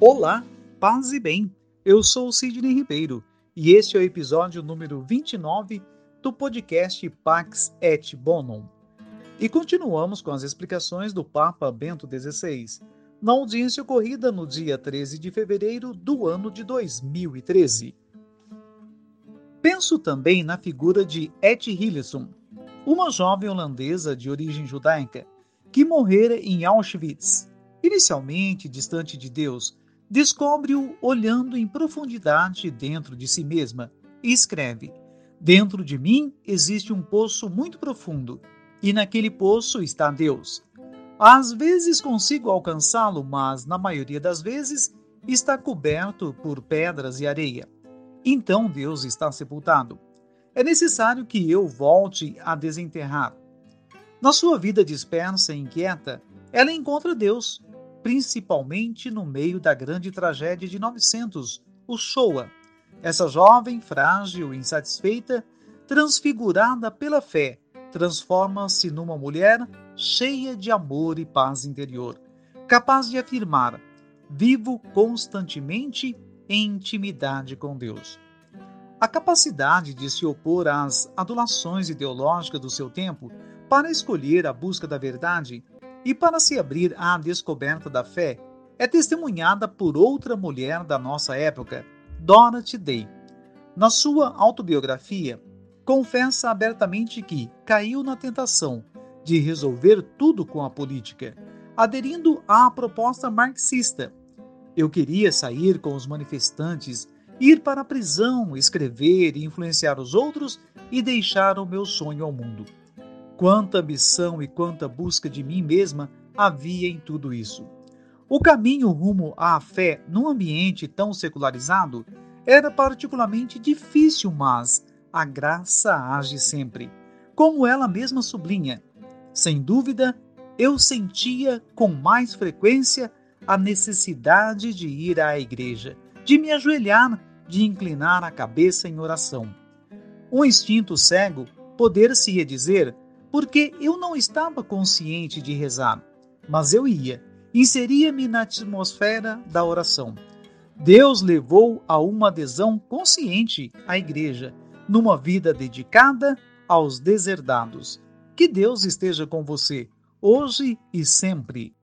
Olá, paz e bem. Eu sou o Sidney Ribeiro e este é o episódio número 29 do podcast Pax et Bonum. E continuamos com as explicações do Papa Bento XVI, na audiência ocorrida no dia 13 de fevereiro do ano de 2013. Penso também na figura de Et Hillesum, uma jovem holandesa de origem judaica que morrera em Auschwitz, inicialmente distante de Deus, descobre-o olhando em profundidade dentro de si mesma e escreve: Dentro de mim existe um poço muito profundo, e naquele poço está Deus. Às vezes consigo alcançá-lo, mas na maioria das vezes está coberto por pedras e areia. Então Deus está sepultado. É necessário que eu volte a desenterrar. Na sua vida dispersa e inquieta, ela encontra Deus, principalmente no meio da grande tragédia de 900, o Shoah. Essa jovem, frágil e insatisfeita, transfigurada pela fé, transforma-se numa mulher cheia de amor e paz interior, capaz de afirmar: vivo constantemente em intimidade com Deus. A capacidade de se opor às adulações ideológicas do seu tempo para escolher a busca da verdade e para se abrir à descoberta da fé é testemunhada por outra mulher da nossa época, Dorothy Day. Na sua autobiografia, confessa abertamente que caiu na tentação de resolver tudo com a política, aderindo à proposta marxista. Eu queria sair com os manifestantes, ir para a prisão, escrever e influenciar os outros e deixar o meu sonho ao mundo. Quanta ambição e quanta busca de mim mesma havia em tudo isso. O caminho rumo à fé num ambiente tão secularizado era particularmente difícil, mas a graça age sempre. Como ela mesma sublinha, sem dúvida, eu sentia com mais frequência a necessidade de ir à igreja, de me ajoelhar, de inclinar a cabeça em oração. Um instinto cego poder-se-ia dizer porque eu não estava consciente de rezar, mas eu ia, inseria-me na atmosfera da oração. Deus levou a uma adesão consciente à igreja, numa vida dedicada aos deserdados. Que Deus esteja com você, hoje e sempre.